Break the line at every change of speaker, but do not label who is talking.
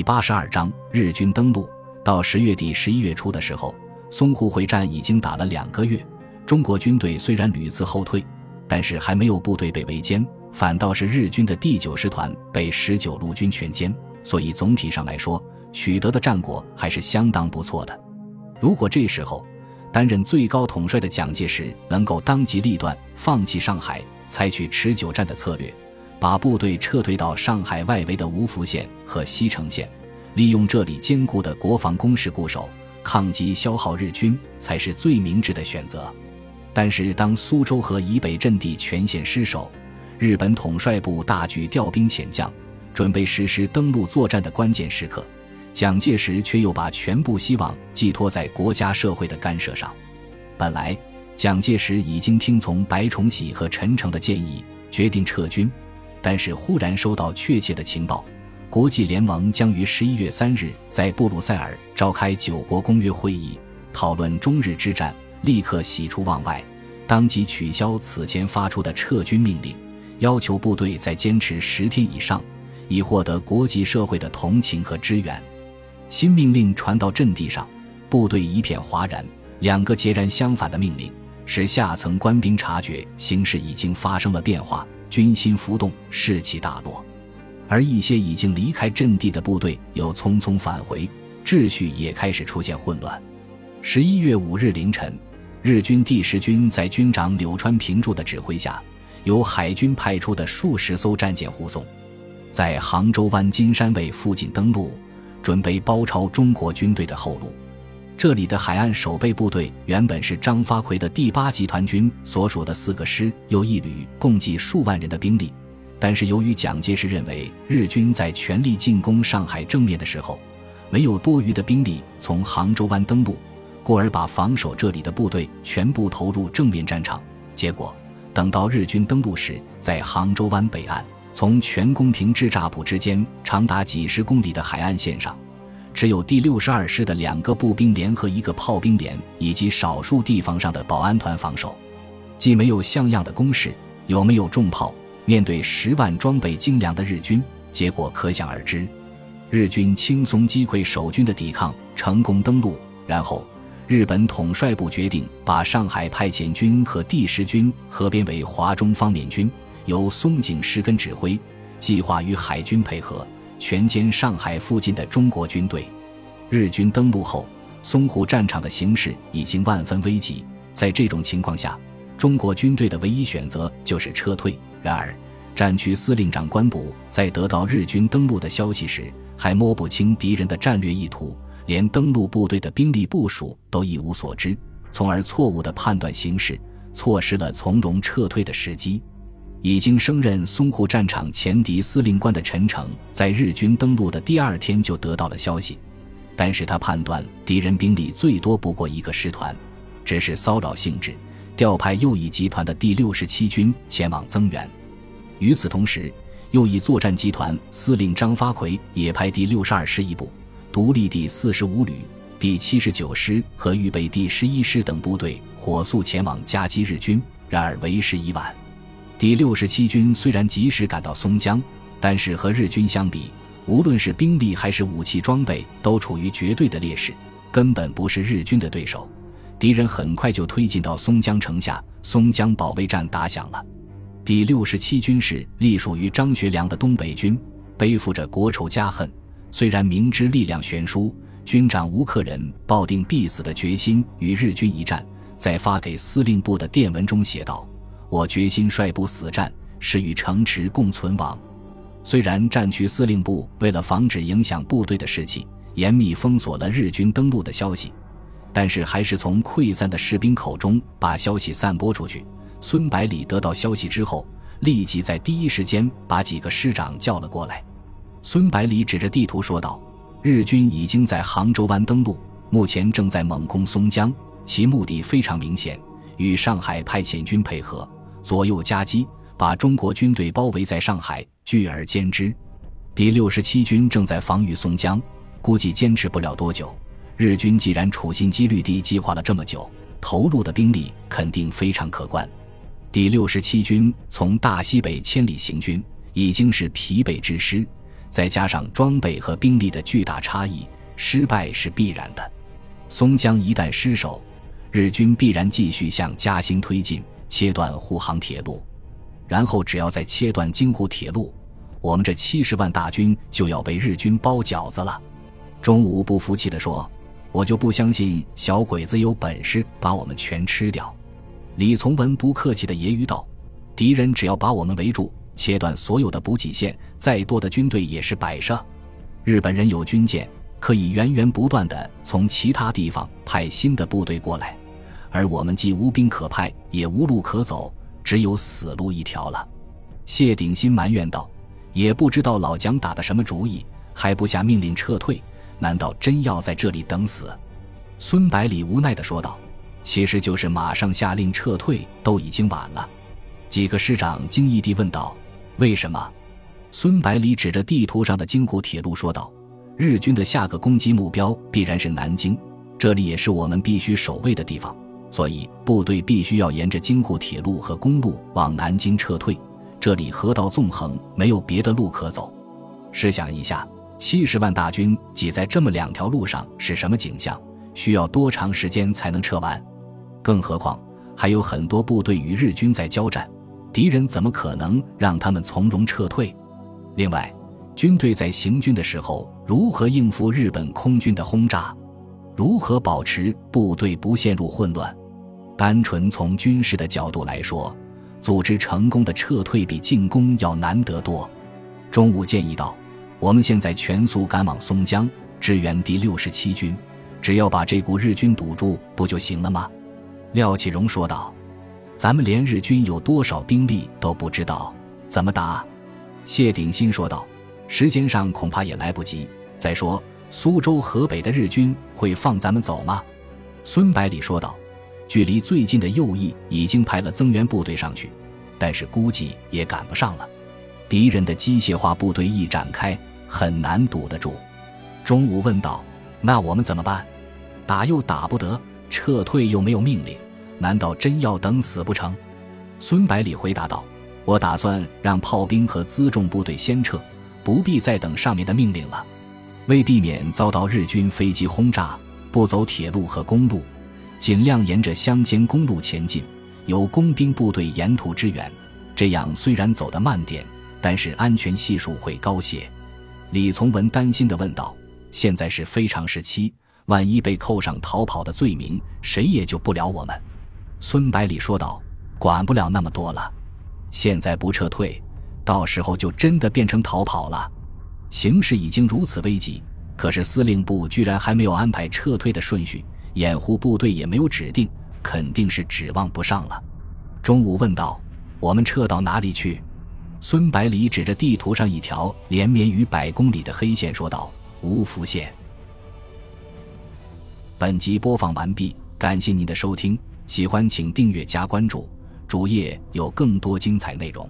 第八十二章日军登陆。到十月底、十一月初的时候，淞沪会战已经打了两个月。中国军队虽然屡次后退，但是还没有部队被围歼，反倒是日军的第九师团被十九路军全歼。所以总体上来说，取得的战果还是相当不错的。如果这时候担任最高统帅的蒋介石能够当机立断，放弃上海，采取持久战的策略。把部队撤退到上海外围的芜湖县和西城县，利用这里坚固的国防工事固守，抗击消耗日军，才是最明智的选择。但是，当苏州河以北阵地全线失守，日本统帅部大举调兵遣将，准备实施登陆作战的关键时刻，蒋介石却又把全部希望寄托在国家社会的干涉上。本来，蒋介石已经听从白崇禧和陈诚的建议，决定撤军。但是忽然收到确切的情报，国际联盟将于十一月三日在布鲁塞尔召开九国公约会议，讨论中日之战，立刻喜出望外，当即取消此前发出的撤军命令，要求部队再坚持十天以上，以获得国际社会的同情和支援。新命令传到阵地上，部队一片哗然。两个截然相反的命令，使下层官兵察觉形势已经发生了变化。军心浮动，士气大落，而一些已经离开阵地的部队又匆匆返回，秩序也开始出现混乱。十一月五日凌晨，日军第十军在军长柳川平助的指挥下，由海军派出的数十艘战舰护送，在杭州湾金山卫附近登陆，准备包抄中国军队的后路。这里的海岸守备部队原本是张发奎的第八集团军所属的四个师又一旅，共计数万人的兵力。但是由于蒋介石认为日军在全力进攻上海正面的时候，没有多余的兵力从杭州湾登陆，故而把防守这里的部队全部投入正面战场。结果等到日军登陆时，在杭州湾北岸，从全宫亭至乍浦之间长达几十公里的海岸线上。只有第六十二师的两个步兵连和一个炮兵连，以及少数地方上的保安团防守，既没有像样的攻势，又没有重炮。面对十万装备精良的日军，结果可想而知。日军轻松击溃守军的抵抗，成功登陆。然后，日本统帅部决定把上海派遣军和第十军合编为华中方面军，由松井石根指挥，计划与海军配合。全歼上海附近的中国军队。日军登陆后，淞沪战场的形势已经万分危急。在这种情况下，中国军队的唯一选择就是撤退。然而，战区司令长官部在得到日军登陆的消息时，还摸不清敌人的战略意图，连登陆部队的兵力部署都一无所知，从而错误地判断形势，错失了从容撤退的时机。已经升任淞沪战场前敌司令官的陈诚，在日军登陆的第二天就得到了消息，但是他判断敌人兵力最多不过一个师团，只是骚扰性质，调派右翼集团的第六十七军前往增援。与此同时，右翼作战集团司令张发奎也派第六十二师一部、独立第四十五旅、第七十九师和预备第十一师等部队火速前往夹击日军，然而为时已晚。第六十七军虽然及时赶到松江，但是和日军相比，无论是兵力还是武器装备，都处于绝对的劣势，根本不是日军的对手。敌人很快就推进到松江城下，松江保卫战打响了。第六十七军是隶属于张学良的东北军，背负着国仇家恨，虽然明知力量悬殊，军长吴克仁抱定必死的决心与日军一战，在发给司令部的电文中写道。我决心率部死战，是与城池共存亡。虽然战区司令部为了防止影响部队的士气，严密封锁了日军登陆的消息，但是还是从溃散的士兵口中把消息散播出去。孙百里得到消息之后，立即在第一时间把几个师长叫了过来。孙百里指着地图说道：“日军已经在杭州湾登陆，目前正在猛攻松江，其目的非常明显，与上海派遣军配合。”左右夹击，把中国军队包围在上海，聚而歼之。第六十七军正在防御松江，估计坚持不了多久。日军既然处心积虑地计划了这么久，投入的兵力肯定非常可观。第六十七军从大西北千里行军，已经是疲惫之师，再加上装备和兵力的巨大差异，失败是必然的。松江一旦失守，日军必然继续向嘉兴推进，切断沪杭铁路，然后只要再切断京沪铁路，我们这七十万大军就要被日军包饺子了。钟武不服气地说：“我就不相信小鬼子有本事把我们全吃掉。”李从文不客气地揶揄道：“敌人只要把我们围住，切断所有的补给线，再多的军队也是摆设。日本人有军舰。”可以源源不断地从其他地方派新的部队过来，而我们既无兵可派，也无路可走，只有死路一条了。谢鼎新埋怨道：“也不知道老蒋打的什么主意，还不下命令撤退？难道真要在这里等死？”孙百里无奈地说道：“其实就是马上下令撤退，都已经晚了。”几个师长惊异地问道：“为什么？”孙百里指着地图上的京沪铁路说道。日军的下个攻击目标必然是南京，这里也是我们必须守卫的地方，所以部队必须要沿着京沪铁路和公路往南京撤退。这里河道纵横，没有别的路可走。试想一下，七十万大军挤在这么两条路上是什么景象？需要多长时间才能撤完？更何况还有很多部队与日军在交战，敌人怎么可能让他们从容撤退？另外，军队在行军的时候，如何应付日本空军的轰炸？如何保持部队不陷入混乱？单纯从军事的角度来说，组织成功的撤退比进攻要难得多。中午建议道：“我们现在全速赶往松江支援第六十七军，只要把这股日军堵住，不就行了吗？”廖启荣说道：“咱们连日军有多少兵力都不知道，怎么打？”谢鼎新说道。时间上恐怕也来不及。再说，苏州河北的日军会放咱们走吗？孙百里说道：“距离最近的右翼已经派了增援部队上去，但是估计也赶不上了。敌人的机械化部队一展开，很难堵得住。”中午问道：“那我们怎么办？打又打不得，撤退又没有命令，难道真要等死不成？”孙百里回答道：“我打算让炮兵和辎重部队先撤。”不必再等上面的命令了。为避免遭到日军飞机轰炸，不走铁路和公路，尽量沿着乡间公路前进，由工兵部队沿途支援。这样虽然走得慢点，但是安全系数会高些。李从文担心地问道：“现在是非常时期，万一被扣上逃跑的罪名，谁也救不了我们。”孙百里说道：“管不了那么多了，现在不撤退。”到时候就真的变成逃跑了，形势已经如此危急，可是司令部居然还没有安排撤退的顺序，掩护部队也没有指定，肯定是指望不上了。中午问道：“我们撤到哪里去？”孙百里指着地图上一条连绵于百公里的黑线说道：“无福县。”本集播放完毕，感谢您的收听，喜欢请订阅加关注，主页有更多精彩内容。